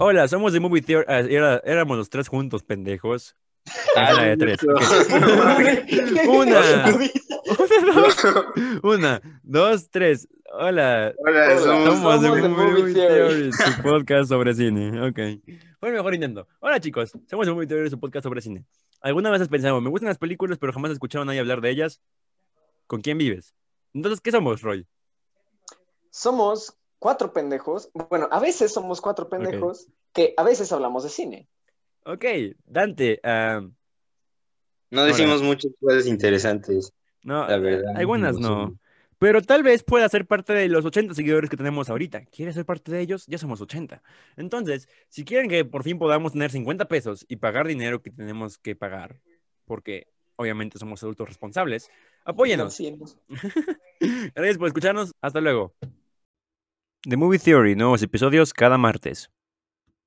Hola, somos de Movie Theory. ah, era- éramos los tres juntos, pendejos. Ah, la de tres. Una. Una, dos, una, dos, tres. Hola, Hola, somos, somos de somos de Movie, Movie Theory, su podcast sobre cine. Ok. Fue el mejor intento. Hola, chicos. Somos de Movie Theory, su podcast sobre cine. ¿Alguna vez has pensado, me gustan las películas, pero jamás he escuchado a nadie hablar de ellas? ¿Con quién vives? Entonces, ¿qué somos, Roy? Somos cuatro pendejos. Bueno, a veces somos cuatro pendejos que a veces hablamos de cine. Ok, Dante. ah, No decimos muchas cosas interesantes. no, La verdad, algunas no no. Pero tal vez pueda ser parte de los 80 seguidores que tenemos ahorita. ¿Quieres ser parte de ellos? Ya somos 80. Entonces, si quieren que por fin podamos tener 50 pesos y pagar dinero que tenemos que pagar, porque obviamente somos adultos responsables, apóyenos. Gracias por escucharnos. Hasta luego. The Movie Theory, nuevos episodios cada martes.